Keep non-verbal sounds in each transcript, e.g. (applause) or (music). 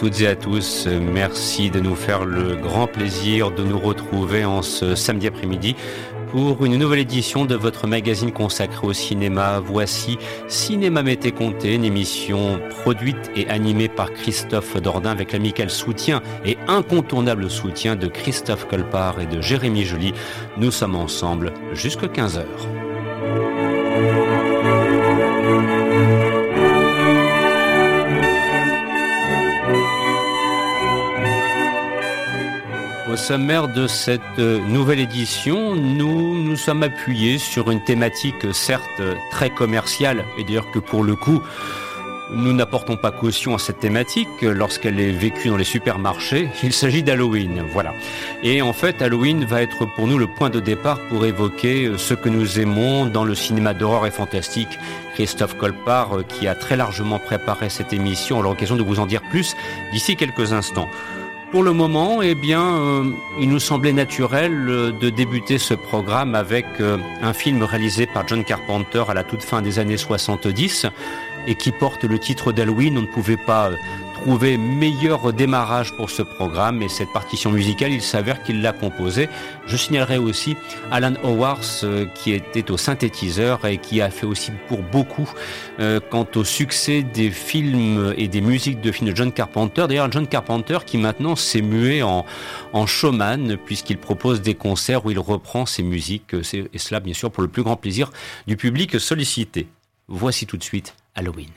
toutes et à tous. Merci de nous faire le grand plaisir de nous retrouver en ce samedi après-midi pour une nouvelle édition de votre magazine consacré au cinéma. Voici Cinéma Mété Comté, une émission produite et animée par Christophe Dordain avec l'amical soutien et incontournable soutien de Christophe Colpart et de Jérémy Joly. Nous sommes ensemble jusqu'à 15h. Au sommaire de cette euh, nouvelle édition, nous nous sommes appuyés sur une thématique certes très commerciale, et d'ailleurs que pour le coup, nous n'apportons pas caution à cette thématique lorsqu'elle est vécue dans les supermarchés. (laughs) Il s'agit d'Halloween, voilà. Et en fait, Halloween va être pour nous le point de départ pour évoquer ce que nous aimons dans le cinéma d'horreur et fantastique. Christophe Colpart, euh, qui a très largement préparé cette émission, aura l'occasion de vous en dire plus d'ici quelques instants. Pour le moment, eh bien, euh, il nous semblait naturel euh, de débuter ce programme avec euh, un film réalisé par John Carpenter à la toute fin des années 70 et qui porte le titre d'Halloween. On ne pouvait pas trouver meilleur démarrage pour ce programme et cette partition musicale, il s'avère qu'il l'a composée. Je signalerai aussi Alan Howard euh, qui était au synthétiseur et qui a fait aussi pour beaucoup euh, quant au succès des films et des musiques de films de John Carpenter. D'ailleurs, John Carpenter qui maintenant s'est mué en, en showman puisqu'il propose des concerts où il reprend ses musiques et cela bien sûr pour le plus grand plaisir du public sollicité. Voici tout de suite Halloween.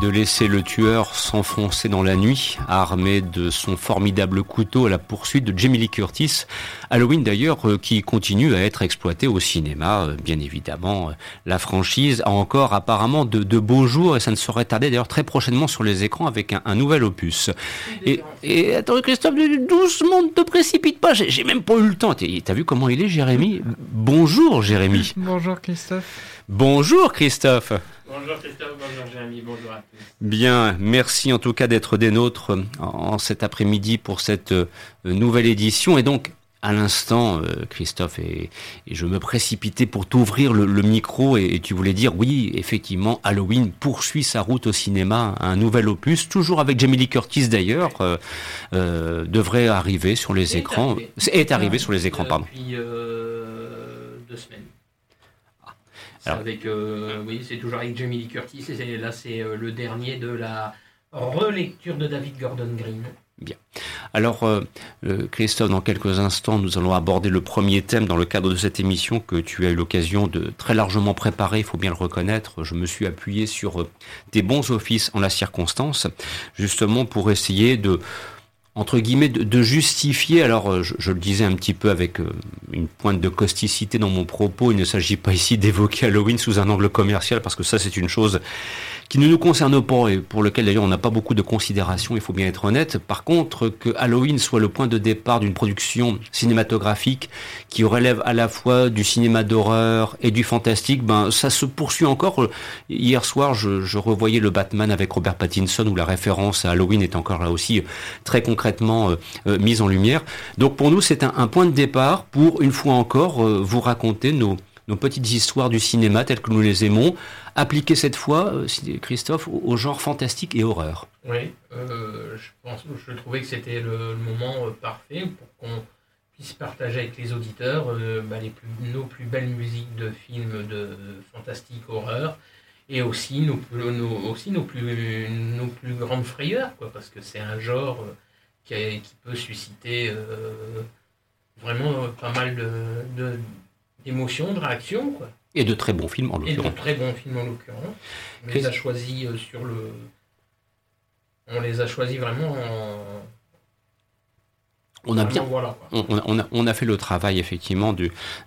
De laisser le tueur s'enfoncer dans la nuit, armé de son formidable couteau à la poursuite de Jamie Lee Curtis. Halloween d'ailleurs euh, qui continue à être exploité au cinéma, euh, bien évidemment. Euh, la franchise a encore apparemment de, beaux jours et ça ne saurait tarder d'ailleurs très prochainement sur les écrans avec un, nouvel opus. Et, et attends Christophe, doucement, ne te précipite pas, j'ai même pas eu le temps. T'as vu comment il est Jérémy? Bonjour Jérémy. Bonjour Christophe. Bonjour Christophe. Bonjour Christophe, bonjour Jérémy, bonjour à tous. Bien, merci en tout cas d'être des nôtres en cet après-midi pour cette euh, nouvelle édition. Et donc, à l'instant, euh, Christophe, et, je me précipitais pour t'ouvrir le, micro et, tu voulais dire, oui, effectivement, Halloween poursuit sa route au cinéma, un nouvel opus, toujours avec Jamie Lee Curtis d'ailleurs, euh, devrait arriver sur les écrans, est arrivé sur les écrans, pardon. Depuis deux semaines. Avec, euh, oui, c'est toujours avec Jamie Lee Curtis. Et là, c'est euh, le dernier de la relecture de David Gordon Green. Bien. Alors, euh, Christophe, dans quelques instants, nous allons aborder le premier thème dans le cadre de cette émission que tu as eu l'occasion de très largement préparer, il faut bien le reconnaître. Je me suis appuyé sur tes bons offices en la circonstance, justement pour essayer de entre guillemets, de, justifier, alors euh, je, le disais un petit peu avec euh, une pointe de causticité dans mon propos, il ne s'agit pas ici (laughs) d'évoquer Halloween sous un angle commercial, parce que ça c'est une chose qui ne nous concerne pas et pour lequel d'ailleurs on n'a pas beaucoup de considération, il faut bien être honnête. Par contre, que Halloween soit le point de départ d'une production cinématographique qui relève à la fois du cinéma d'horreur et du fantastique, ben ça se poursuit encore. Hier soir, je, je, revoyais le Batman avec Robert Pattinson où la référence à Halloween est encore là aussi très concrètement euh, euh, mise en lumière. Donc pour nous, c'est un, point de départ pour une fois encore euh, vous raconter nos nos petites histoires du cinéma telles que nous les aimons, appliquées cette fois, euh, Christophe, au, genre fantastique et horreur. Oui, euh, je, pense, je trouvais que c'était le, moment euh, parfait pour qu'on puisse partager avec les auditeurs bah, les plus, nos plus belles musiques de films de fantastique horreur et aussi nos, plus, nos grandes frayeurs, parce que c'est un genre qui, peut susciter vraiment pas mal de d'émotion, de réaction. Quoi. Et de très bons films en l'occurrence. Et de très bons films en l'occurrence. On les a choisis euh, sur le. On les a choisis vraiment en, on a bien, on, a, fait le travail effectivement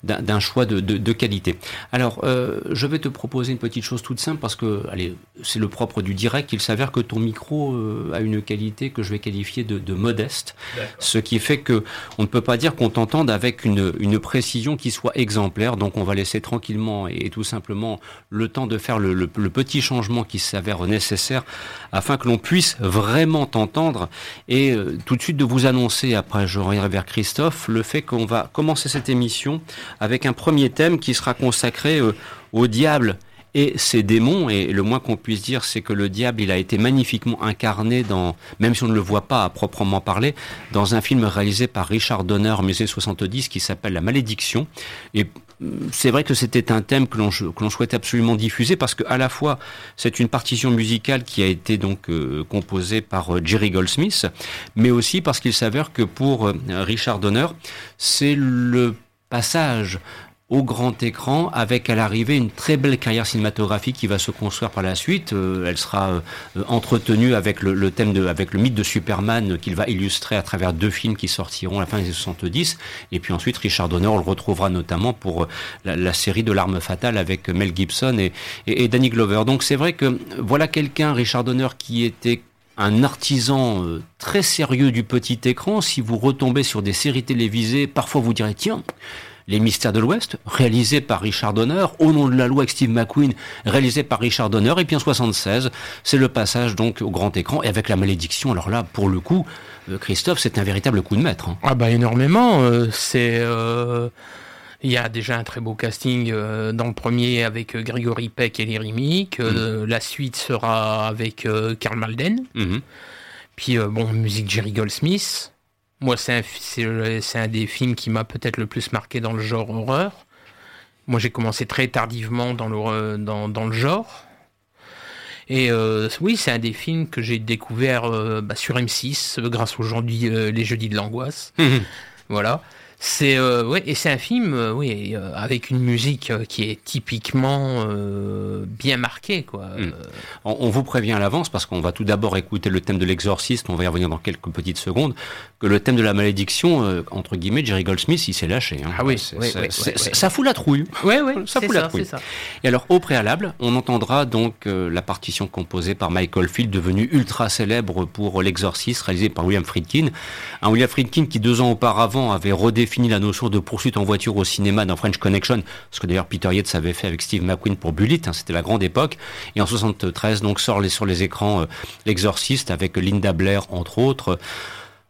d'un choix de, qualité. Alors, euh, je vais te proposer une petite chose toute simple parce que, allez, c'est le propre du direct. Il s'avère que ton micro euh, a une qualité que je vais qualifier de, modeste, ce qui fait que on ne peut pas dire qu'on t'entende avec une, précision qui soit exemplaire. Donc, on va laisser tranquillement et, tout simplement le temps de faire le, petit changement qui s'avère nécessaire afin que l'on puisse vraiment t'entendre et euh, tout de suite de vous annoncer après je reviendrai vers Christophe, le fait qu'on va commencer cette émission avec un premier thème qui sera consacré euh, au diable et ses démons. Et le moins qu'on puisse dire, c'est que le diable, il a été magnifiquement incarné dans, même si on ne le voit pas à proprement parler, dans un film réalisé par Richard Donner en 1970 qui s'appelle La Malédiction. Et c'est vrai que c'était un thème que l'on que souhaitait absolument diffuser parce que à la fois c'est une partition musicale qui a été donc euh, composée par euh, Jerry Goldsmith, mais aussi parce qu'il s'avère que pour euh, Richard Donner, c'est le passage au grand écran avec à l'arrivée une très belle carrière cinématographique qui va se construire par la suite. Euh, elle sera euh, entretenue avec le, thème de, avec le mythe de Superman qu'il va illustrer à travers deux films qui sortiront à la fin des années 70. Et puis ensuite, Richard Donner, on le retrouvera notamment pour euh, la, série de l'arme fatale avec Mel Gibson et, et, et Danny Glover. Donc c'est vrai que voilà quelqu'un, Richard Donner, qui était un artisan très sérieux du petit écran. Si vous retombez sur des séries télévisées, parfois vous direz, tiens, les Mystères de l'Ouest, réalisé par Richard Donner, Au nom de la loi avec Steve McQueen, réalisé par Richard Donner, et puis en 76, c'est le passage donc au grand écran, et avec la malédiction, alors là, pour le coup, euh, Christophe, c'est un véritable coup de maître. Hein. Ah bah énormément, euh, c'est... Euh, il y a déjà un très beau casting dans le premier avec Grégory Peck et les Mick. Mm. La suite sera avec Karl Malden. Mm-hmm. Puis bon, musique Jerry Goldsmith. Moi, c'est un, un, des films qui m'a peut-être le plus marqué dans le genre horreur. Moi, j'ai commencé très tardivement dans le, dans, dans le genre. Et euh, oui, c'est un des films que j'ai découvert euh, bah, sur M6 grâce aujourd'hui euh, les jeudis de l'angoisse. voilà. C'est euh, ouais et c'est un film euh, oui euh, avec une musique qui est typiquement bien marquée quoi. Hmm. On, vous prévient à l'avance parce qu'on va tout d'abord écouter le thème de l'exorciste, on va y revenir dans quelques petites secondes, que le thème de la malédiction entre guillemets Jerry Goldsmith il s'est lâché. Hein. Ah oui, ça fout la trouille. Ouais ouais, (laughs) ça fout la trouille. Et alors au préalable, on entendra donc la partition composée par Michael Field devenu ultra célèbre pour l'exorciste réalisé par William Friedkin, un William Friedkin qui deux ans auparavant avait redéfini redéfinit la notion de poursuite en voiture au cinéma dans French Connection, ce que d'ailleurs Peter Yates avait fait avec Steve McQueen pour Bullitt, hein, c'était la grande époque. Et en 73, donc sort les, sur les écrans euh, L'Exorciste avec Linda Blair entre autres.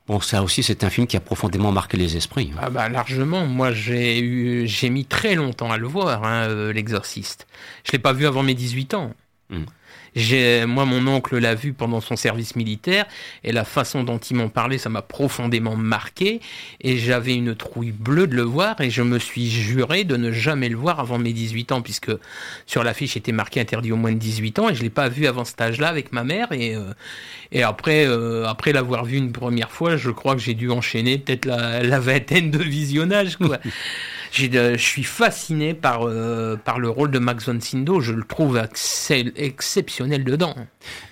Bon, ça aussi, c'est un film qui a profondément marqué les esprits. Ah bah largement. Moi, j'ai eu, j'ai mis très longtemps à le voir, hein, euh, L'Exorciste. Je l'ai pas vu avant mes 18 ans. Moi, mon oncle l'a vu pendant son service militaire et la façon dont il m'en parlait, ça m'a profondément marqué et j'avais une trouille bleue de le voir et je me suis juré de ne jamais le voir avant mes 18 ans puisque sur l'affiche était marqué interdit au moins de 18 ans et je l'ai pas vu avant cet âge-là avec ma mère et euh, et après euh, après l'avoir vu une première fois, je crois que j'ai dû enchaîner peut-être la, la vingtaine de visionnages quoi. (laughs) je suis fasciné par, euh, par le rôle de Max von Sydow. Je le trouve exceptionnel dedans.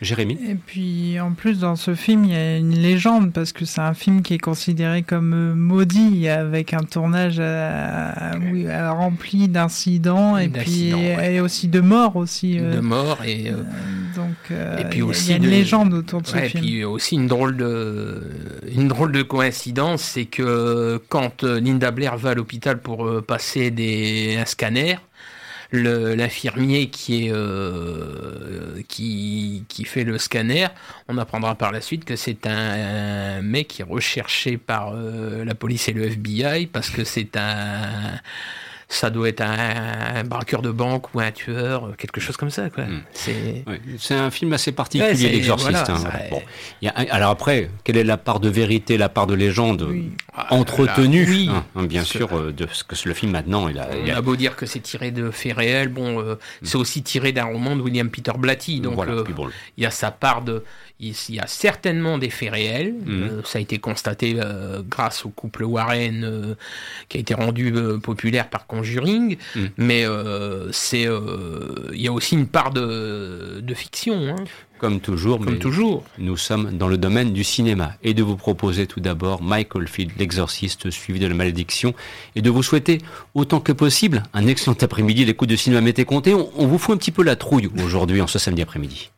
Jérémy Et puis, en plus, dans ce film, il y a une légende parce que c'est un film qui est considéré comme euh, maudit avec un tournage euh, rempli d'incidents et puis et aussi de morts aussi. de morts et. donc, et puis aussi il y a une légende autour de ce film. Et puis aussi une drôle de, une drôle de coïncidence, c'est que quand Linda Blair va à l'hôpital pour euh, passer des, un scanner. L'infirmier qui est euh, qui, qui fait le scanner, on apprendra par la suite que c'est un, mec qui est recherché par euh, la police et le FBI parce que c'est un ça doit être un, braqueur de banque ou un tueur, quelque chose comme ça. Quoi. Hmm. C'est un film assez particulier, L'Exorciste. Hein. alors après, quelle est la part de vérité, la part de légende ah, entretenue? Hein, hein, Bien sûr, euh, de ce que le film maintenant. Il a, On a beau dire que c'est tiré de faits réels, bon, euh, hmm. c'est aussi tiré d'un roman de William Peter Blatty, donc euh, il y a sa part de il y a certainement des faits réels. Mhm. Euh, ça a été constaté euh, grâce au couple Warren euh, qui a été rendu populaire par Conjuring. Mhm. Mais c'est, il y a aussi une part de, de fiction. Hein. Comme toujours, Comme toujours. nous sommes dans le domaine du cinéma. Et de vous proposer tout d'abord Michael Field, l'exorciste suivi de la malédiction, et de vous souhaiter autant que possible un excellent après-midi. Les coups de cinéma m'étaient comptés. On, on vous fout un petit peu la trouille aujourd'hui, en ce samedi après-midi.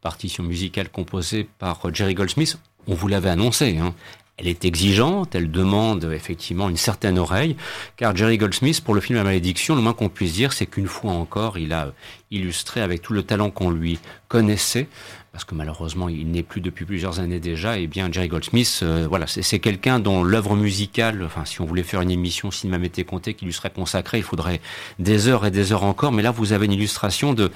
Partition musicale composée par Jerry Goldsmith, on vous l'avait annoncé. Hein. Elle est exigeante, elle demande effectivement une certaine oreille, car Jerry Goldsmith, pour le film La Malédiction, le moins qu'on puisse dire, c'est qu'une fois encore, il a illustré avec tout le talent qu'on lui connaissait, parce que malheureusement, il n'est plus depuis plusieurs années déjà, et eh bien Jerry Goldsmith, euh, voilà, c'est quelqu'un dont l'œuvre musicale, enfin, si on voulait faire une émission cinéma m'était compté qui lui serait consacrée, il faudrait des heures et des heures encore, mais là, vous avez une illustration de,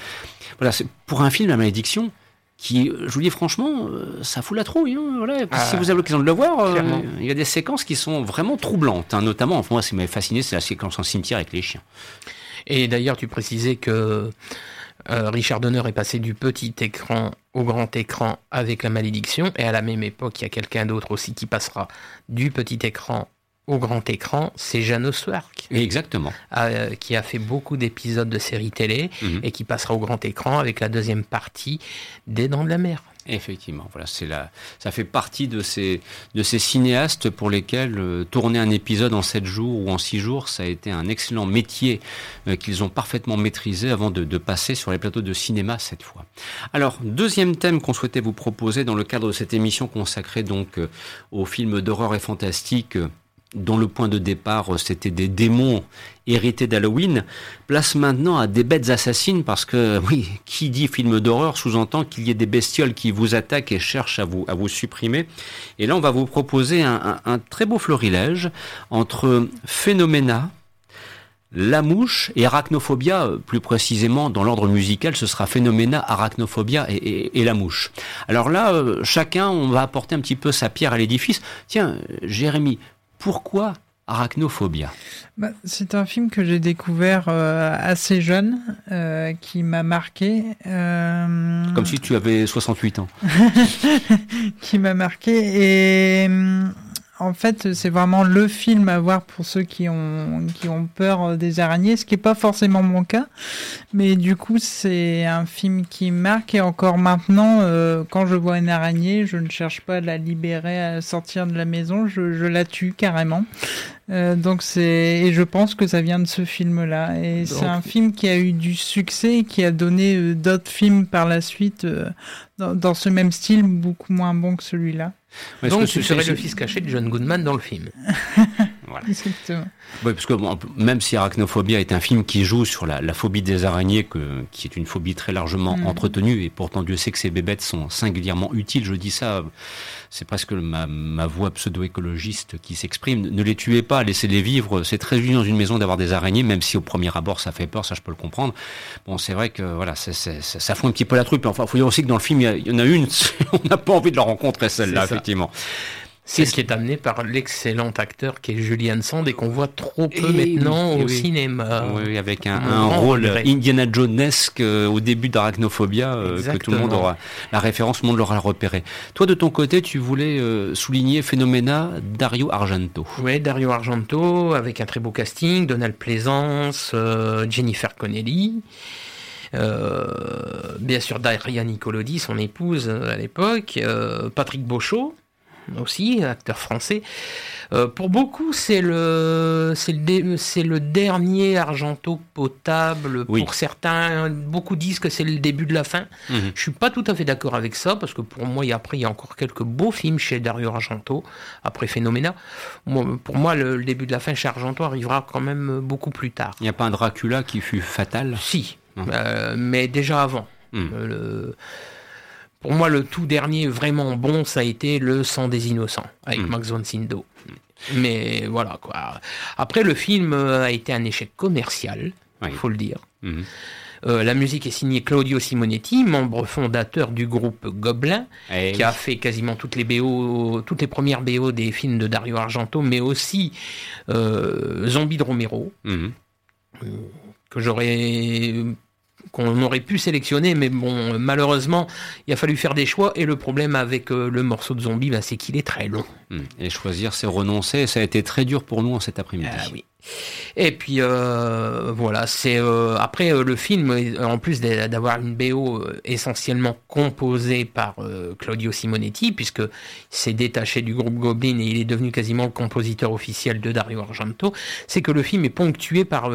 voilà, pour un film La Malédiction, qui, je vous dis franchement, euh, ça fout la trouille. Hein, voilà. si ah, vous avez l'occasion de le voir, euh, il y a des séquences qui sont vraiment troublantes. Hein, notamment, enfin, moi, ce qui m'a fasciné, c'est la séquence en cimetière avec les chiens. Et d'ailleurs, tu précisais que euh, Richard Donner est passé du petit écran au grand écran avec la malédiction, et à la même époque, il y a quelqu'un d'autre aussi qui passera du petit écran au grand écran, c'est Jeannot Swark. Exactement. Euh, qui a fait beaucoup d'épisodes de séries télé mhm. et qui passera au grand écran avec la deuxième partie des Dents de la Mer. Effectivement, voilà, c'est la, ça fait partie de ces, de ces cinéastes pour lesquels euh, tourner un épisode en 7 jours ou en 6 jours, ça a été un excellent métier euh, qu'ils ont parfaitement maîtrisé avant de, de, passer sur les plateaux de cinéma cette fois. Alors, deuxième thème qu'on souhaitait vous proposer dans le cadre de cette émission consacrée donc aux films d'horreur et fantastique dont le point de départ euh, c'était des démons hérités d'Halloween, place maintenant à des bêtes assassines parce que, (laughs) oui, qui dit film d'horreur sous-entend qu'il y ait des bestioles qui vous attaquent et cherchent à vous, supprimer. Et là, on va vous proposer un, très beau florilège entre Phénoména, la mouche et arachnophobia, plus précisément dans l'ordre musical, ce sera phénoména, arachnophobia et, et, la mouche. Alors là, euh, chacun, on va apporter un petit peu sa pierre à l'édifice. Tiens, Jérémy, pourquoi Arachnophobia bah, C'est un film que j'ai découvert euh, assez jeune, euh, qui m'a marqué. Euh, Comme si tu avais 68 ans. (laughs) qui m'a marqué. Et en fait, c'est vraiment le film à voir pour ceux qui ont, qui ont peur des araignées, ce qui n'est pas forcément mon cas. Mais du coup, c'est un film qui marque et encore maintenant, euh, quand je vois une araignée, je ne cherche pas à la libérer, à sortir de la maison, je, je la tue carrément. Euh, donc c'est et je pense que ça vient de ce film-là et c'est un film qui a eu du succès et qui a donné euh, d'autres films par la suite euh, dans, dans, ce même style beaucoup moins bon que celui-là. Donc tu serais le fils caché de John Goodman dans le film. (laughs) voilà. Exactement. Oui, parce que même si Arachnophobia est un film qui joue sur la, la phobie des araignées, que, qui est une phobie très largement mm. entretenue, et pourtant Dieu sait que ces bébêtes sont singulièrement utiles, je dis ça, c'est presque ma, ma voix pseudo-écologiste qui s'exprime. Ne les tuez pas, laissez-les vivre. C'est très joli dans une maison d'avoir des araignées, même si au premier abord ça fait peur, ça je peux le comprendre. Bon, c'est vrai que voilà, ça fout un petit peu la trupe. Enfin, il faut dire aussi que dans le film, il y, en a une, (laughs) on n'a pas envie de la rencontrer celle-là, effectivement. C'est ce qui est amené par l'excellent acteur qui est Julian Sand et qu'on voit trop peu maintenant au cinéma. Oui, avec un, un rôle Indiana Jonesque euh, au début d'Arachnophobia euh, que tout le monde aura la référence, tout le monde l'aura repéré. Toi, de ton côté, tu voulais euh, souligner Phénoména Dario Argento. Oui, Dario Argento avec un très beau casting, Donald Plaisance, Jennifer Connelly. bien sûr Daria Nicolodi, son épouse à l'époque, Patrick Beauchot, aussi, acteur français. Euh, pour beaucoup, c'est le, c'est le, c'est le dernier Argento potable. Pour certains, beaucoup disent que c'est le début de la fin. Je mhm. Je suis pas tout à fait d'accord avec ça, parce que pour moi, il y a, après, il y a encore quelques beaux films chez Dario Argento, après Phénoména. pour moi, le, début de la fin chez Argento arrivera quand même beaucoup plus tard. Il n'y a pas un Dracula qui fut fatal? Si, euh, mais déjà avant. Mhm. Euh, le, pour moi, le tout dernier vraiment bon, ça a été Le sang des innocents, avec mm. Max von Sydow. Mais voilà, quoi. Après, le film a été un échec commercial, il faut le dire. Hmm. Euh, la musique est signée Claudio Simonetti, membre fondateur du groupe Gobelin, eh qui a fait quasiment toutes les BO, toutes les premières BO des films de Dario Argento, mais aussi euh, Zombie de Romero, hmm. euh, que j'aurais qu'on aurait pu sélectionner, mais bon, malheureusement, il a fallu faire des choix, et le problème avec euh, le morceau de zombie, bah, c'est qu'il est très long. Hmm. Et choisir, c'est renoncer, ça a été très dur pour nous en cet après-midi. Ah, oui. Et puis euh, voilà, c'est euh, après le film, en plus d'avoir une BO essentiellement composée par Claudio Simonetti, puisque s'est détaché du groupe Goblin et il est devenu quasiment le compositeur officiel de Dario Argento, c'est que le film est ponctué par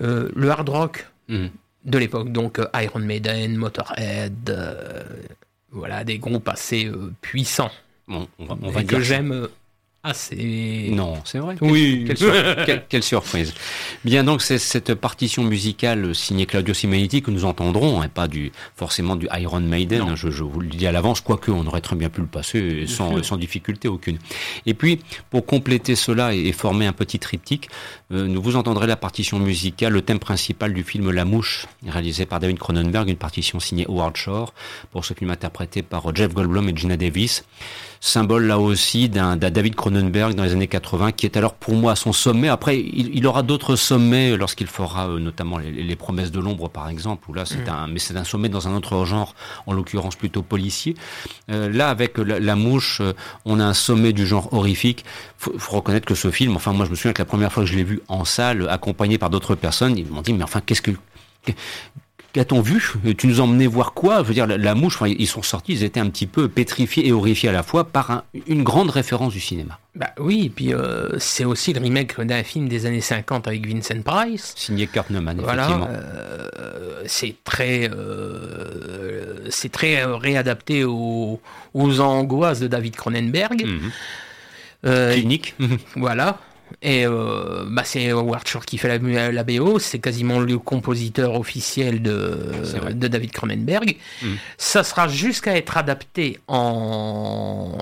le hard rock. Hmm de l'époque, donc Iron Maiden, Motorhead, voilà, des groupes assez puissants. Bon, on va, que j'aime ah, c'est. Non, c'est vrai. Oui. (laughs) Quelle, surprise. Bien, donc, c'est cette partition musicale signée Claudio Simonetti que nous entendrons, et pas du, forcément du Iron Maiden, je, vous le dis à l'avance, quoique on aurait très bien pu le passer sans, sans difficulté aucune. Et puis, pour compléter cela et, former un petit triptyque, euh, nous vous entendrez la partition musicale, le thème principal du film La Mouche, réalisé par David Cronenberg, une partition signée Howard Shore, pour ce film interprété par Jeff Goldblum et Gina Davis symbole là aussi d'un David Cronenberg dans les années 80, qui est alors pour moi à son sommet. Après, il, aura d'autres sommets lorsqu'il fera euh, notamment les, promesses de l'ombre, par exemple, où là c'est mm. un, mais c'est un sommet dans un autre genre, en l'occurrence plutôt policier. Euh, là, avec la, mouche, euh, on a un sommet du genre horrifique. Faut, faut reconnaître que ce film, enfin moi je me souviens que la première fois que je l'ai vu en salle, accompagné par d'autres personnes, ils m'ont dit mais enfin qu'est-ce que Qu'a-t-on vu? Tu nous emmenais voir quoi? Je veux dire, la, mouche, ils sont sortis, ils étaient un petit peu pétrifiés et horrifiés à la fois par une grande référence du cinéma. Bah oui, et puis euh, c'est aussi le remake d'un film des années 50 avec Vincent Price. Signé Kurt Neumann, effectivement. Euh, c'est très, euh, c'est très réadapté aux, angoisses de David Cronenberg. Mhm. Clinique. (laughs) voilà. Et euh, bah c'est Howard Shore qui fait la, la BO, c'est quasiment le compositeur officiel de, de David Cronenberg. Mm. Ça sera jusqu'à être adapté en,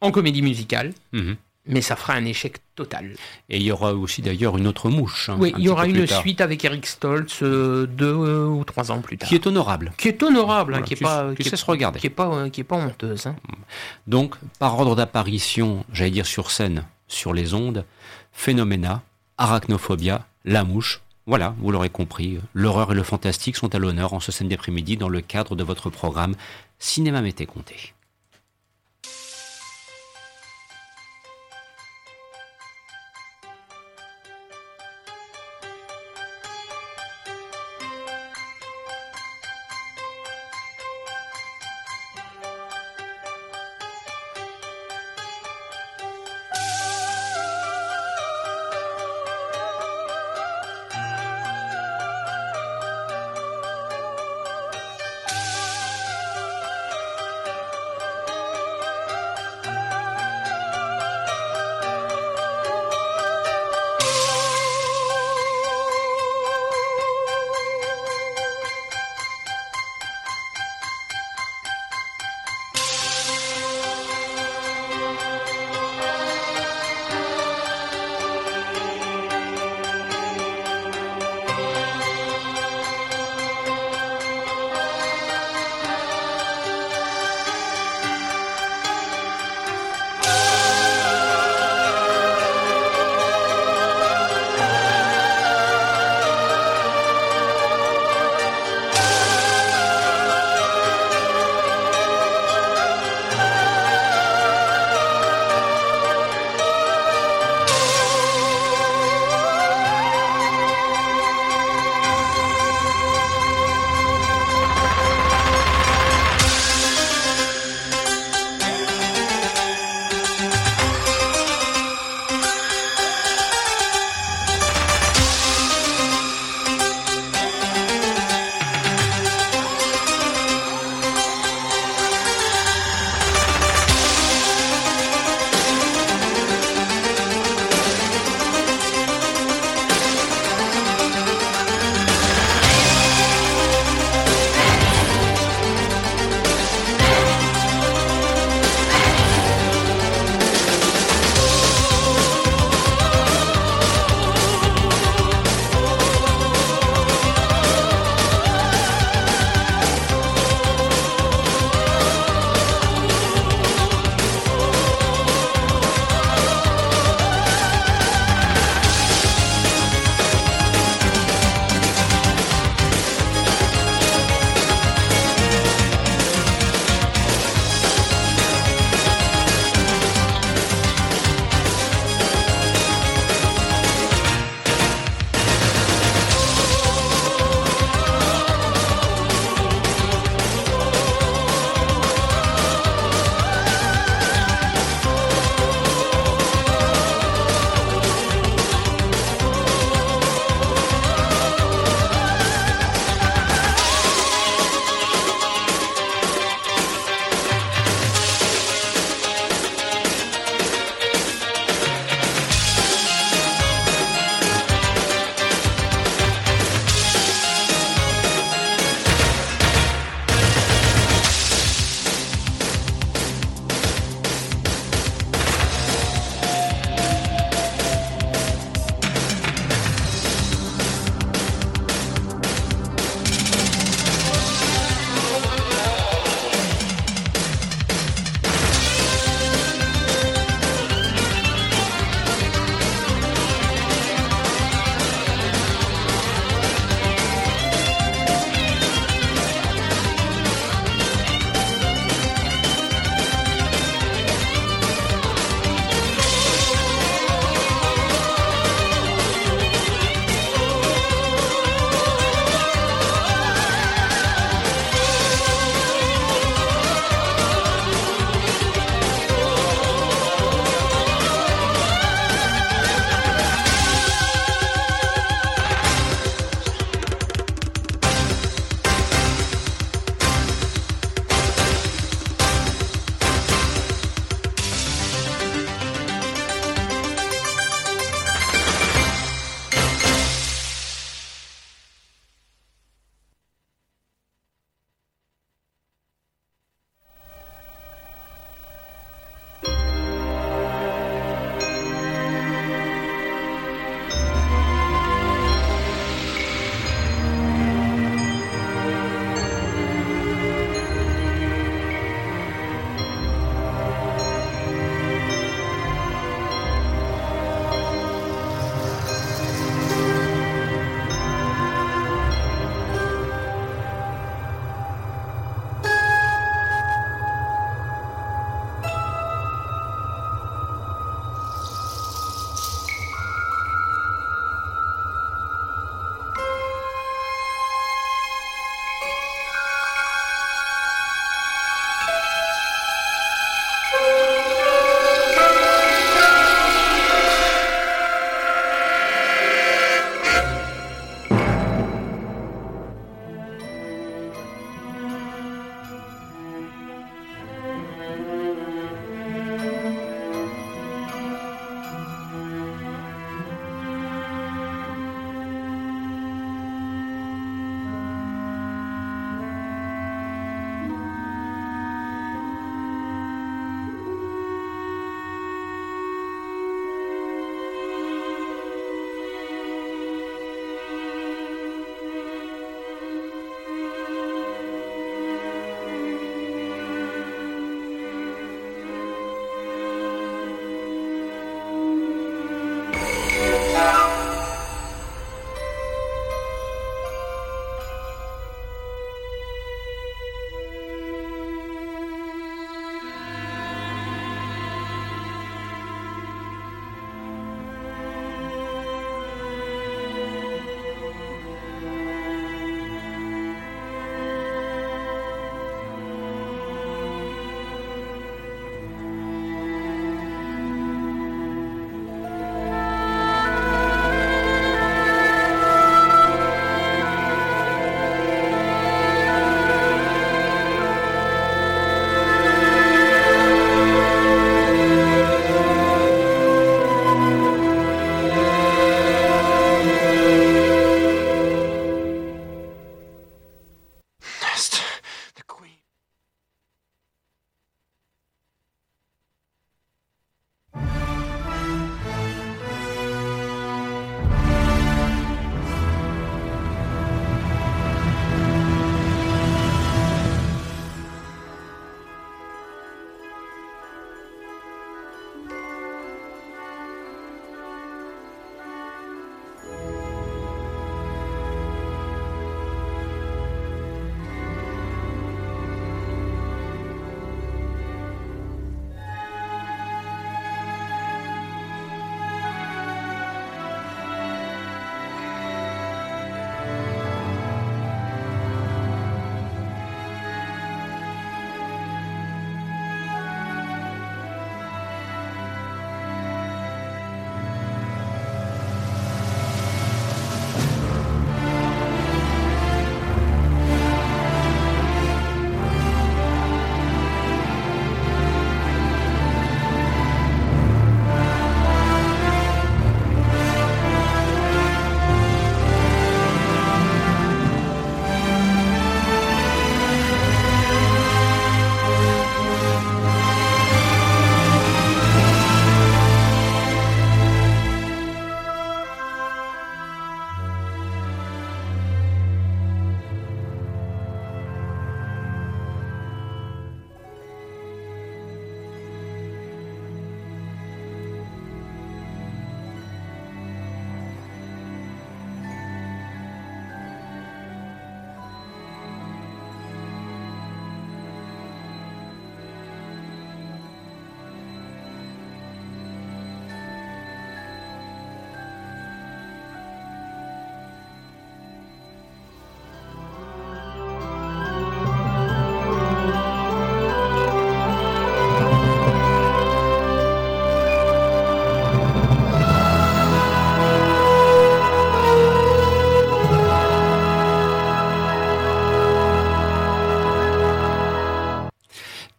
en comédie musicale. Mm-hmm. Mais ça fera un échec total. Et il y aura aussi d'ailleurs une autre mouche. Hein, oui, il y aura une suite avec Eric Stoltz euh, deux ou trois ans plus tard. Qui est honorable. Qui est honorable, hein, qui, est pas, qui, se regarder. Qui est pas, qui est pas honteuse. Hein. Donc, par ordre d'apparition, j'allais dire sur scène, sur les ondes, Phénoména, Arachnophobia, La Mouche. Voilà, vous l'aurez compris, l'horreur et le fantastique sont à l'honneur en ce samedi après-midi dans le cadre de votre programme Cinéma Mété Comté.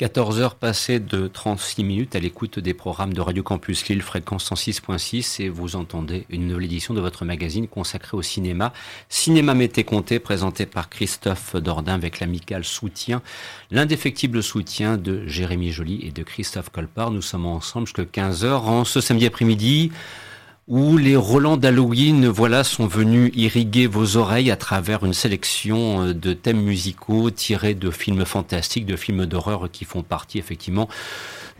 14 heures passées de 36 minutes à l'écoute des programmes de Radio Campus Lille, fréquence 106.6, et vous entendez une nouvelle édition de votre magazine consacré au cinéma. Cinéma Mété Comté, présenté par Christophe Dordain avec l'amical soutien, l'indéfectible soutien de Jérémy Joly et de Christophe Colpart. Nous sommes ensemble jusqu'à 15 heures en ce samedi après-midi où les Roland d'Halloween, voilà, sont venus irriguer vos oreilles à travers une sélection euh, de thèmes musicaux tirés de films fantastiques, de films d'horreur qui font partie effectivement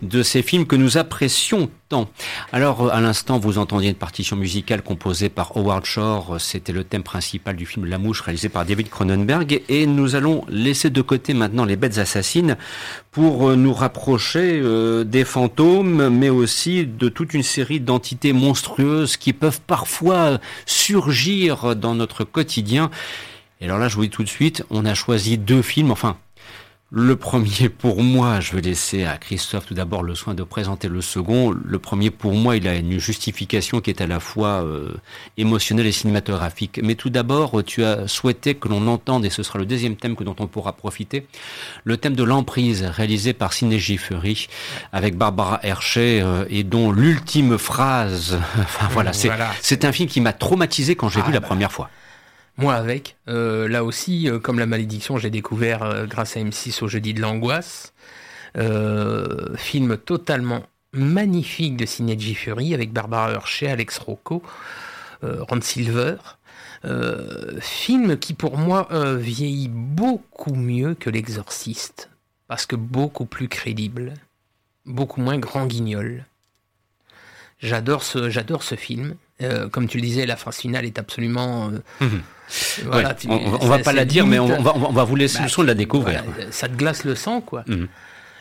de ces films que nous apprécions tant. Alors, à l'instant, vous entendiez une partition musicale composée par Howard Shore. C'était le thème principal du film La Mouche, réalisé par David Cronenberg. Et nous allons laisser de côté maintenant les bêtes assassines pour euh, nous rapprocher euh, des fantômes, mais aussi de toute une série d'entités monstrueuses qui peuvent parfois surgir dans notre quotidien. Et alors là, je vous dis tout de suite, on a choisi deux films, enfin le premier pour moi, je vais laisser à Christophe tout d'abord le soin de présenter le second. Le premier pour moi, il a une justification qui est à la fois euh, émotionnelle et cinématographique. Mais tout d'abord, tu as souhaité que l'on entende, et ce sera le deuxième thème que dont on pourra profiter, le thème de l'emprise réalisé par Ciné Fury avec Barbara Hershey euh, et dont l'ultime phrase, (laughs) enfin voilà, c'est un film qui m'a traumatisé quand j'ai ah vu la bah. première fois. Moi avec. Euh, là aussi, euh, comme la malédiction, j'ai découvert euh, grâce à M6 au jeudi de l'angoisse. film totalement magnifique de Ciné Fury avec Barbara Hershey, Alex Rocco, Ron Silver. film qui pour moi vieillit beaucoup mieux que L'Exorciste, parce que beaucoup plus crédible, beaucoup moins grand guignol. J'adore ce film. Comme tu le disais, la phrase finale est absolument mhm on, va pas la dire, mais on va, on va vous laisser le bah, soin de la découvrir. ça te glace le sang, quoi. Mhm.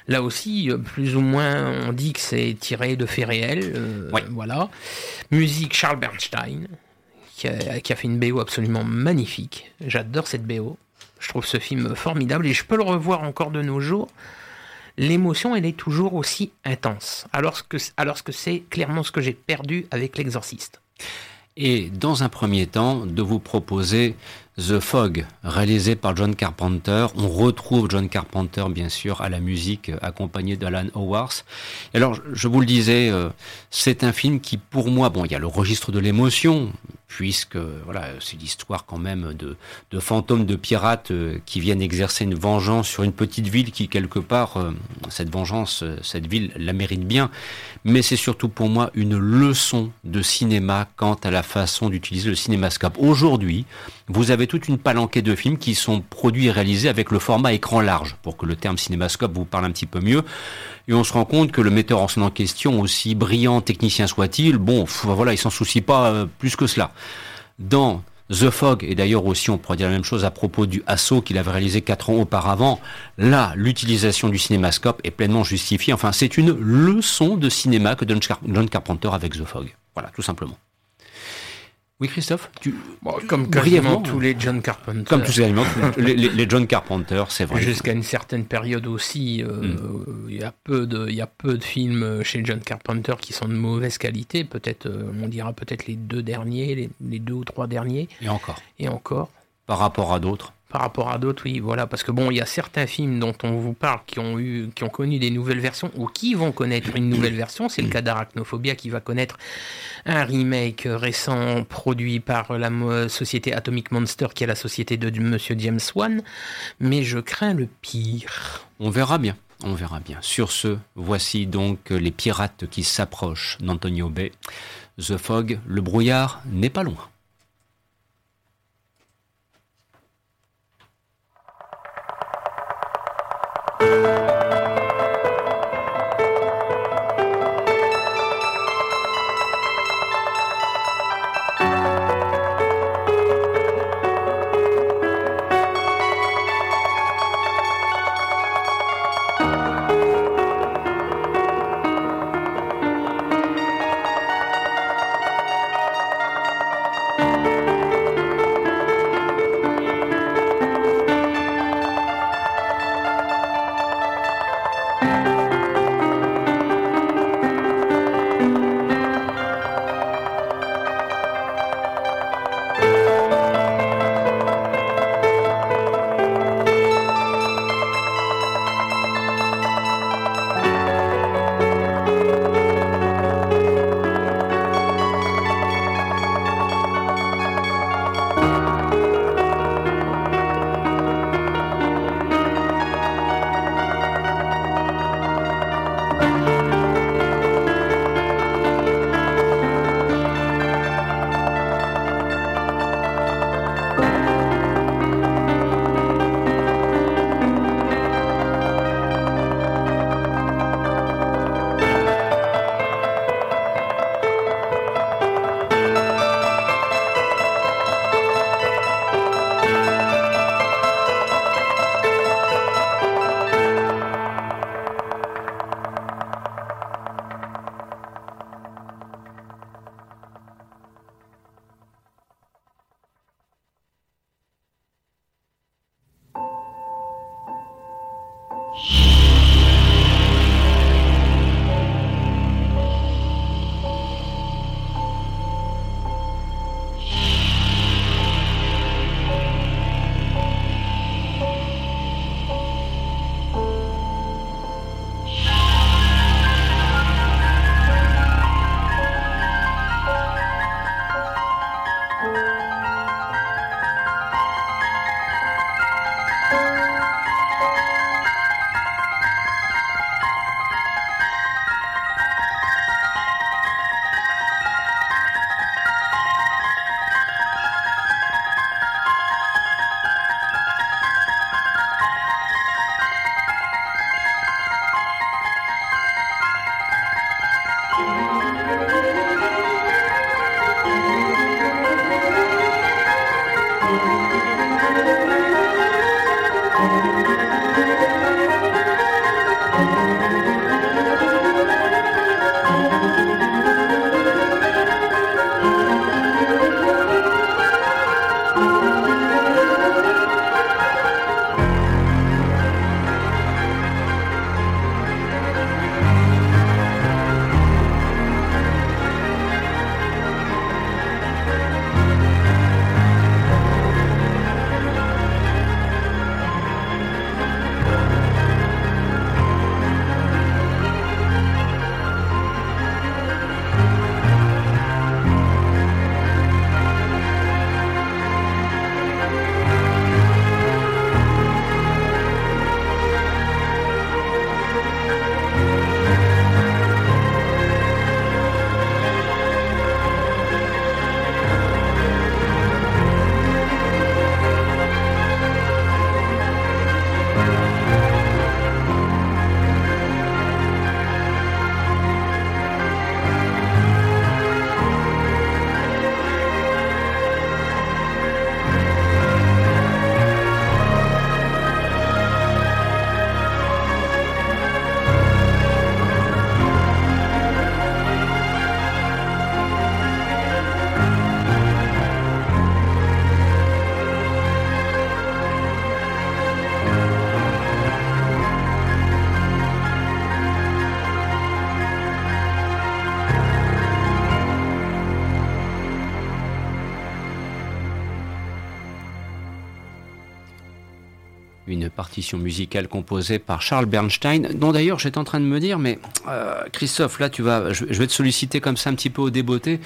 Là aussi, euh, plus ou moins, on dit que c'est tiré de faits réels. Euh, voilà. Musique Charles Bernstein, qui a, qui a, fait une BO absolument magnifique. J'adore cette BO. Je trouve ce film formidable et je peux le revoir encore de nos jours. L'émotion, elle est toujours aussi intense. Alors que, alors que c'est clairement ce que j'ai perdu avec l'exorciste et dans un premier temps de vous proposer The Fog, réalisé par John Carpenter. On retrouve John Carpenter, bien sûr, à la musique, accompagné d'Alan Howarth. Alors, je vous le disais, euh, c'est un film qui, pour moi, bon, il y a le registre de l'émotion, puisque, voilà, c'est l'histoire quand même de, de, fantômes, de pirates euh, qui viennent exercer une vengeance sur une petite ville qui, quelque part, euh, cette vengeance, cette ville la mérite bien. Mais c'est surtout pour moi une leçon de cinéma quant à la façon d'utiliser le cinémascope. Aujourd'hui, vous avez toute une palanquée de films qui sont produits et réalisés avec le format écran large, pour que le terme cinémascope vous parle un petit peu mieux. Et on se rend compte que le metteur en scène en question, aussi brillant technicien soit-il, bon, voilà, il s'en soucie pas euh, plus que cela. Dans The Fog, et d'ailleurs aussi on pourrait dire la même chose à propos du Assaut qu'il avait réalisé quatre ans auparavant, là, l'utilisation du cinémascope est pleinement justifiée. Enfin, c'est une leçon de cinéma que donne John Carpenter avec The Fog. Voilà, tout simplement. Oui, Christophe Comme quasiment tous les John Carpenter. Comme tous (laughs) les, les, John Carpenter, c'est vrai. Jusqu'à une certaine période aussi, euh, hmm. il y, a peu de, y a peu de films chez John Carpenter qui sont de mauvaise qualité. Peut-être, euh, on dira peut-être les deux derniers, les, les, deux ou trois derniers. Et encore. Et encore. Par rapport à d'autres par rapport à d'autres, oui, voilà, parce que bon, il y a certains films dont on vous parle qui ont eu, qui ont connu des nouvelles versions ou qui vont connaître une nouvelle version. C'est le cas d'Arachnophobia qui va connaître un remake récent produit par la société Atomic Monster, qui est la société de Monsieur James Wan. Mais je crains le pire. On verra bien. On verra bien. Sur ce, voici donc les pirates qui s'approchent d'Antonio Bay. The Fog, le brouillard n'est pas loin. Partition musicale composée par Charles Bernstein, dont d'ailleurs j'étais en train de me dire, mais euh, Christophe, là tu vas, je, vais te solliciter comme ça un petit peu au débeauté.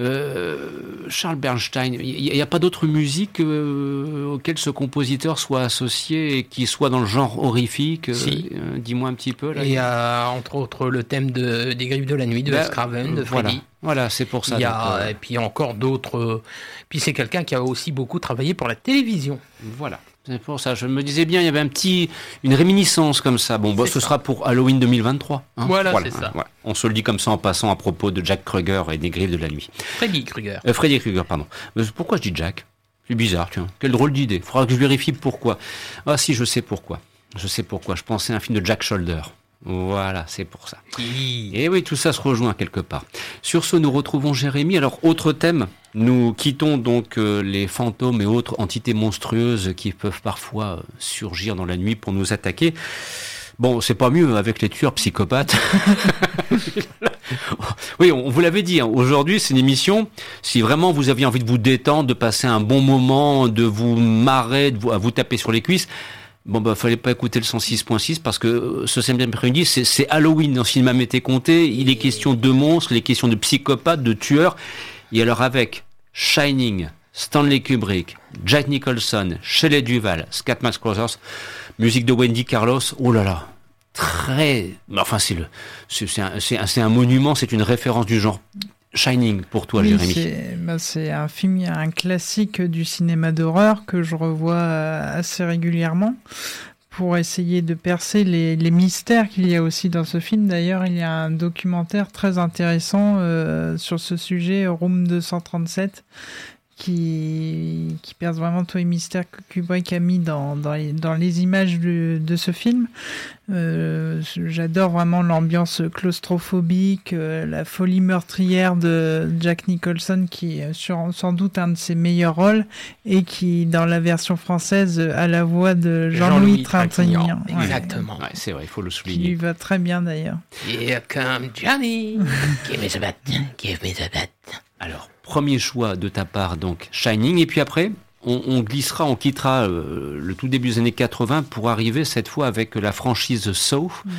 Euh, Charles Bernstein, il n'y a, pas d'autre musique euh, auquel ce compositeur soit associé et qui soit dans le genre horrifique si. Dis-moi un petit peu. Là. Il y a entre autres le thème de, des Griffes de la Nuit de bah, Scraven, de Freddy. Voilà, c'est pour ça. Il y a, et puis encore d'autres. Puis c'est quelqu'un qui a aussi beaucoup travaillé pour la télévision. Voilà. C'est pour ça. Je me disais bien, il y avait un petit, une réminiscence comme ça. Bon, bah, ce sera pour Halloween 2023. Hein. voilà, c'est ça. On se le dit comme ça en passant à propos de Jack Kruger et des griffes de la nuit. Freddy Krueger. Euh, Freddy Krueger, pardon. pourquoi je dis Jack? C'est bizarre, tiens. Quelle drôle d'idée. Il faudra que je vérifie pourquoi. Ah si, je sais pourquoi. Je sais pourquoi. Je pensais à un film de Jack Shoulder. Voilà, c'est pour ça. Et oui, tout ça se rejoint quelque part. Sur ce, nous retrouvons Jérémy. Alors, autre thème, nous quittons donc euh, les fantômes et autres entités monstrueuses qui peuvent parfois euh, surgir dans la nuit pour nous attaquer. Bon, c'est pas mieux avec les tueurs psychopathes. (laughs) oui, on vous l'avait dit, hein. aujourd'hui c'est une émission, si vraiment vous aviez envie de vous détendre, de passer un bon moment, de vous marrer, de vous, à vous taper sur les cuisses, Bon, bah, fallait pas écouter le 106.6 parce que euh, ce samedi après-midi, c'est Halloween dans cinéma m'était compté. Il est question de monstres, il est question de psychopathes, de tueurs. Et alors avec Shining, Stanley Kubrick, Jack Nicholson, Shelley Duval, Scatman Crothers, musique de Wendy Carlos, oh là là, très, enfin c'est le, c'est un, un, monument, c'est une référence du genre Shining pour toi, Jérémy. bah, C'est un film, un classique du cinéma d'horreur que je revois euh, assez régulièrement pour essayer de percer les, mystères qu'il y a aussi dans ce film. D'ailleurs, il y a un documentaire très intéressant euh, sur ce sujet, Room 237, qui, qui perce vraiment tous les mystères que Kubrick a mis dans, dans, les, dans les images de, de ce film. Euh, J'adore vraiment l'ambiance claustrophobique, euh, la folie meurtrière de Jack Nicholson, qui est sur, sans doute un de ses meilleurs rôles, et qui, dans la version française, a la voix de Jean-Louis Jean Trintignant. Exactement. Ouais, C'est vrai, il faut le souligner. Il va très bien d'ailleurs. Here come Johnny, (laughs) give me the bat, give me the bat. Alors, Premier choix de ta part, donc Shining. Et puis après, on, glissera, on quittera euh, le tout début des années 80 pour arriver cette fois avec la franchise Saw. Mm.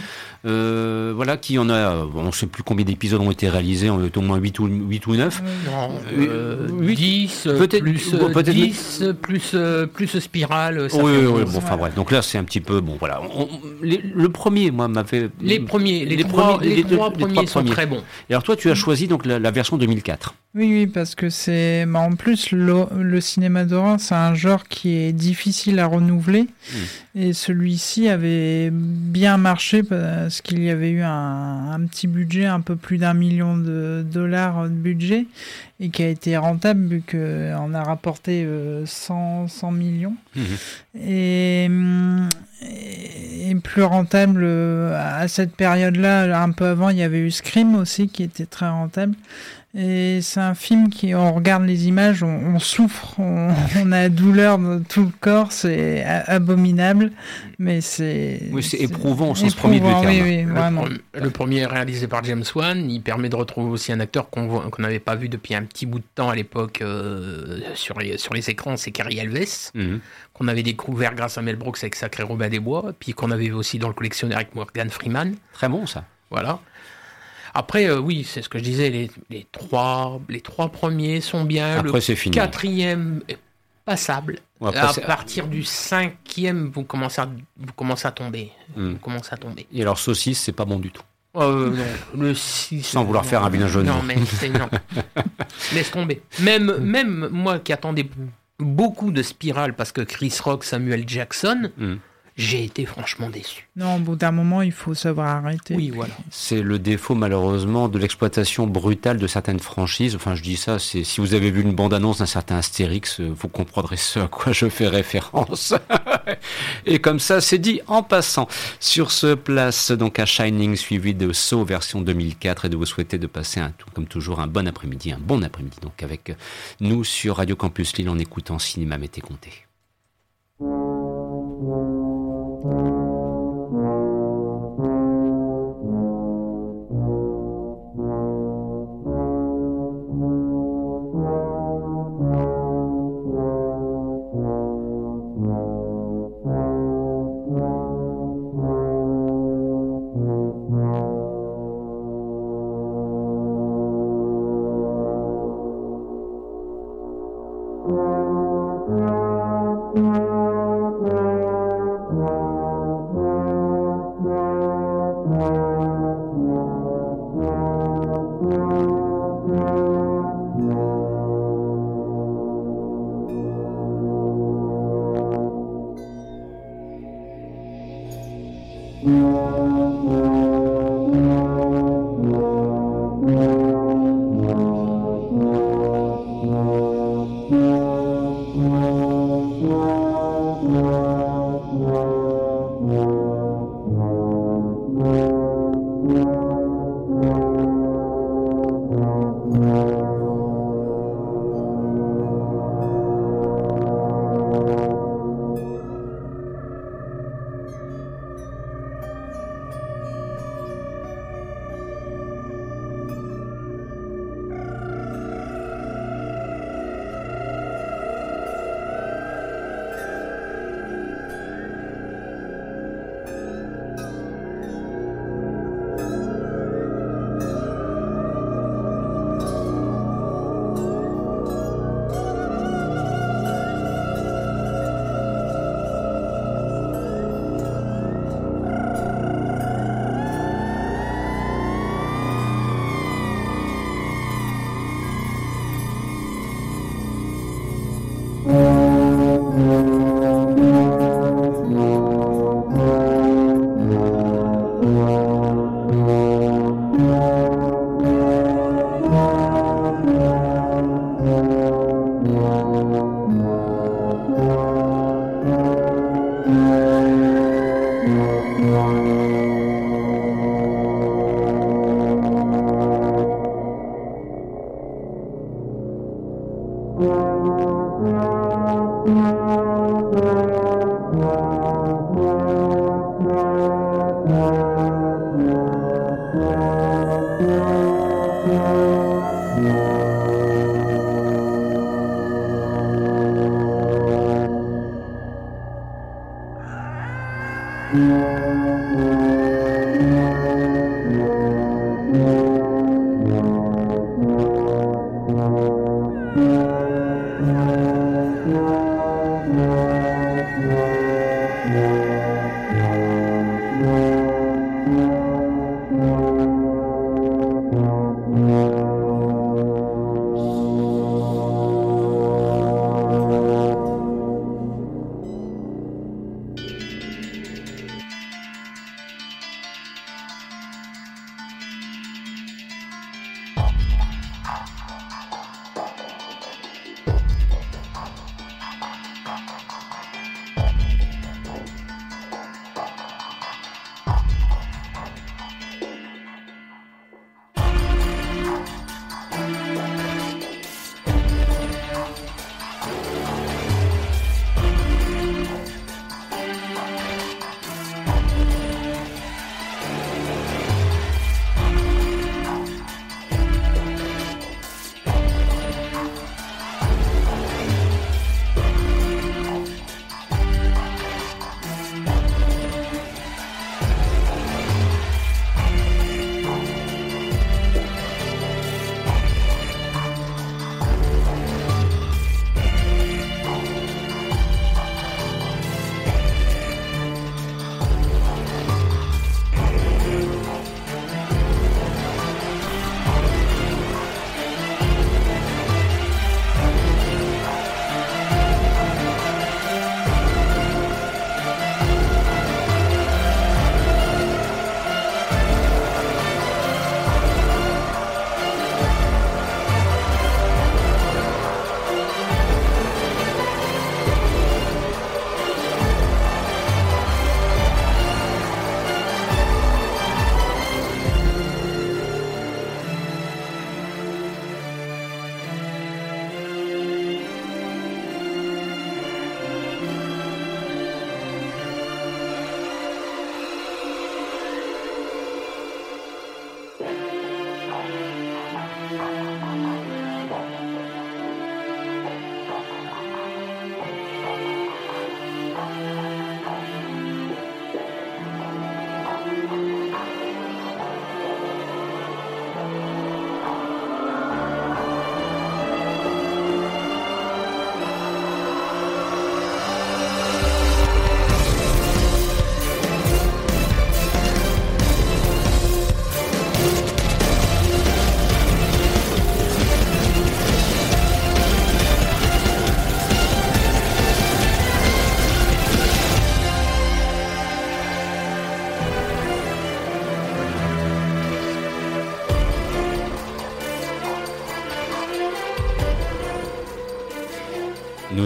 Euh, voilà, qui en a, on ne sait plus combien d'épisodes ont été réalisés, on est au moins 8 ou, 8 ou 9. Non, 10, peut-être plus, peut 10, plus, plus spirale. oui, oui, bon, enfin bref. Donc là, c'est un petit peu, bon, voilà. le premier, moi, m'avait. Les premiers, les, trois, premiers, les, trois premiers sont très bons. Et alors, toi, tu as choisi donc la, version 2004. Oui, oui, parce que c'est. Bah, en plus, le, le cinéma d'horreur, c'est un genre qui est difficile à renouveler. Hmm. Et celui-ci avait bien marché parce qu'il y avait eu un, petit budget, un peu plus d'un million de dollars de budget, et qui a été rentable vu qu'on a rapporté 100, euh, 100 millions. Hmm. Et, et, plus rentable euh, à cette période-là, un peu avant, il y avait eu Scream aussi qui était très rentable. Et c'est un film qui, on regarde les images, on, souffre, on, (laughs) a la douleur dans tout le corps, c'est abominable, mais c'est. Oui, c'est éprouvant au sens premier du terme. Oui, le, le, premier est réalisé par James Wan, il permet de retrouver aussi un acteur qu'on n'avait pas vu depuis un petit bout de temps à l'époque euh, sur, les, sur les écrans, c'est Carrie Alves, mhm. qu'on avait découvert grâce à Mel Brooks avec Sacré Robin des Bois, puis qu'on avait vu aussi dans le collectionneur avec Morgan Freeman. Très bon ça. Voilà. Après, euh, oui, c'est ce que je disais, les, les, trois, les trois premiers sont bien. Après, c'est fini. quatrième est passable. à partir du cinquième, vous commencez à, vous commencez à tomber. Hmm. Vous commencez à tomber. Et alors, saucisse, c'est pas bon du tout. Euh, non, le (laughs) 6. Sans vouloir faire un bilan jaune. Non, mais c'est non. (laughs) Laisse tomber. Même, même moi qui attendais beaucoup de spirale parce que Chris Rock, Samuel Jackson, hmm j'ai été franchement déçu. Non, au bout d'un moment, il faut savoir arrêter. Oui, voilà. C'est le défaut, malheureusement, de l'exploitation brutale de certaines franchises. Enfin, je dis ça, c'est si vous avez vu une bande-annonce d'un certain Astérix, euh, vous comprendrez ce à quoi je fais référence. (laughs) Et comme ça, c'est dit en passant. Sur ce, place donc à Shining, suivi de Saw version 2004, et de vous souhaiter de passer, un, comme toujours, un bon après-midi, un bon après-midi, donc avec nous sur Radio Campus Lille en écoutant Cinéma Mété Comté.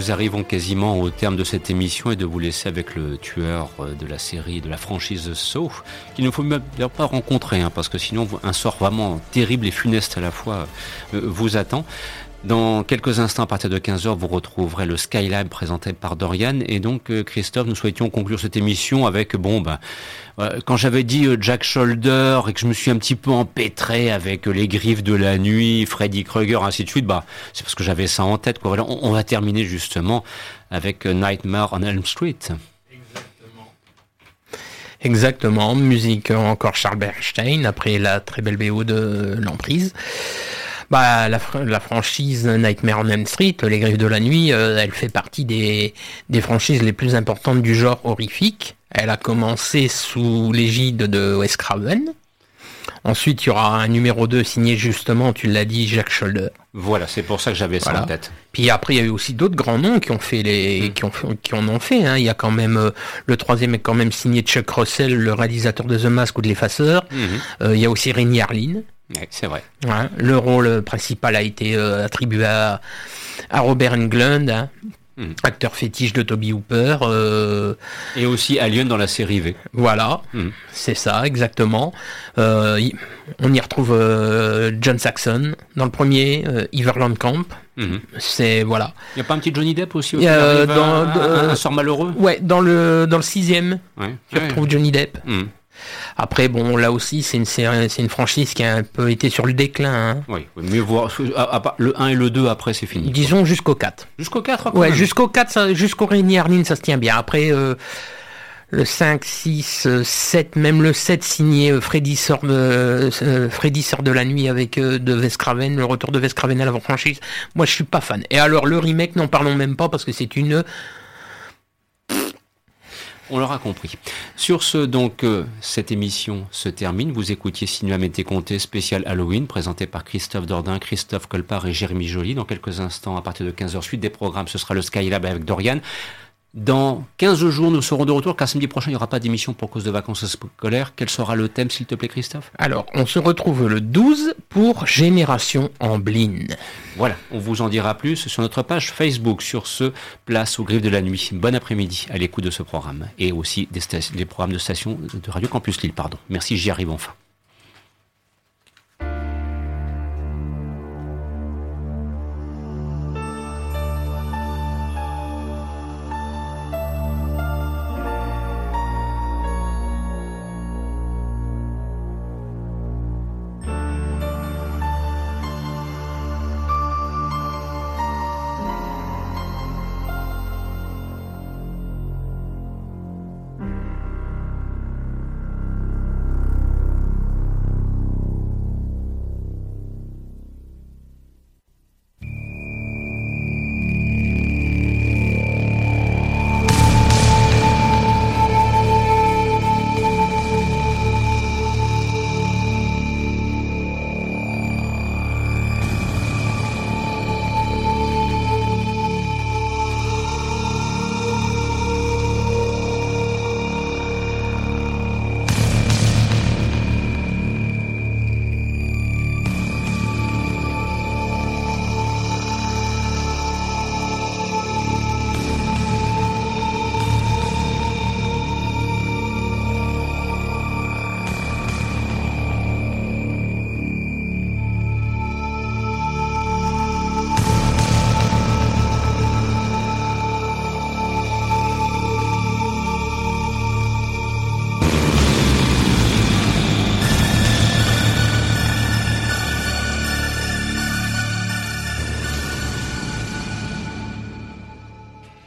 Nous arrivons quasiment au terme de cette émission et de vous laisser avec le tueur euh, de la série, de la franchise Saw, qu'il ne faut même pas rencontrer, hein, parce que sinon un sort vraiment terrible et funeste à la fois euh, vous attend. Dans quelques instants, à partir de 15h, vous retrouverez le Skylab présenté par Dorian. Et donc, euh, Christophe, nous souhaitions conclure cette émission avec, bon, ben, quand j'avais dit euh, Jack Shoulder et que je me suis un petit peu empêtré avec euh, les griffes de la nuit, Freddy Krueger, ainsi de suite, bah, c'est parce que j'avais ça en tête, quoi. On, on va terminer justement avec Nightmare on Elm Street. Exactement. Exactement. Musique encore Charles Bernstein après la très belle BO de l'emprise. Bah, la, la, franchise Nightmare on Elm Street, Les Griffes de la Nuit, euh, elle fait partie des, des franchises les plus importantes du genre horrifique. Elle a commencé sous l'égide de Wes Craven. Ensuite, il y aura un numéro 2 signé justement, tu l'as dit, Jacques Scholder. Voilà, c'est pour ça que j'avais ça en tête. Puis après, il y a eu aussi d'autres grands noms qui ont fait les, mm. qui, ont, qui en ont fait. Hein. Il y a quand même euh, le troisième est quand même signé Chuck Russell, le réalisateur de The Mask ou de l'Effaceur. Mm-hmm. Euh, il y a aussi Rémi C'est vrai. le rôle principal a été euh, attribué à, Robert Englund, hein, hmm. acteur fétiche de Toby Hooper. Euh, Et aussi Alien dans la série V. Voilà, hmm. c'est ça, exactement. Euh, on y retrouve John Saxon dans le premier, Everland Camp. Hmm. C'est voilà. Il n'y a pas un petit Johnny Depp aussi, un, sort malheureux? Ouais, dans le dans le sixième, tu retrouves Johnny Depp. Après, bon, là aussi, c'est une, c'est une franchise qui a un peu été sur le déclin. Hein. Oui, mieux voir. Le 1 et le 2, après, c'est fini. Disons jusqu'au 4. Jusqu'au 4, Ouais, jusqu'au 4, jusqu'au Réunion Arline, ça se tient bien. Après, euh, le 5, 6, 7, même le 7 signé Freddy sort de, Freddy sort de la nuit avec de Vescraven, le retour de Vescraven à la franchise. Moi, je suis pas fan. Et alors, le remake, n'en parlons même pas parce que c'est une on l'aura compris. Sur ce, donc, euh, cette émission se termine. Vous écoutiez Cinéma Mété Comté spécial Halloween, présenté par Christophe Dordain, Christophe Colpart et Jérémy Joly. Dans quelques instants, à partir de 15h suite des programmes, ce sera le Skylab avec Dorian. Dans 15 jours, nous serons de retour, car samedi prochain, il n'y aura pas d'émission pour cause de vacances scolaires. Quel sera le thème, s'il te plaît, Christophe? Alors, on se retrouve le 12 pour Génération Amblin. Voilà, on vous en dira plus sur notre page Facebook. Sur ce, place au griffe de la nuit. Bon après-midi à l'écoute de ce programme. Et aussi des, des programmes de station de Radio Campus Lille, pardon. Merci, j'y arrive enfin.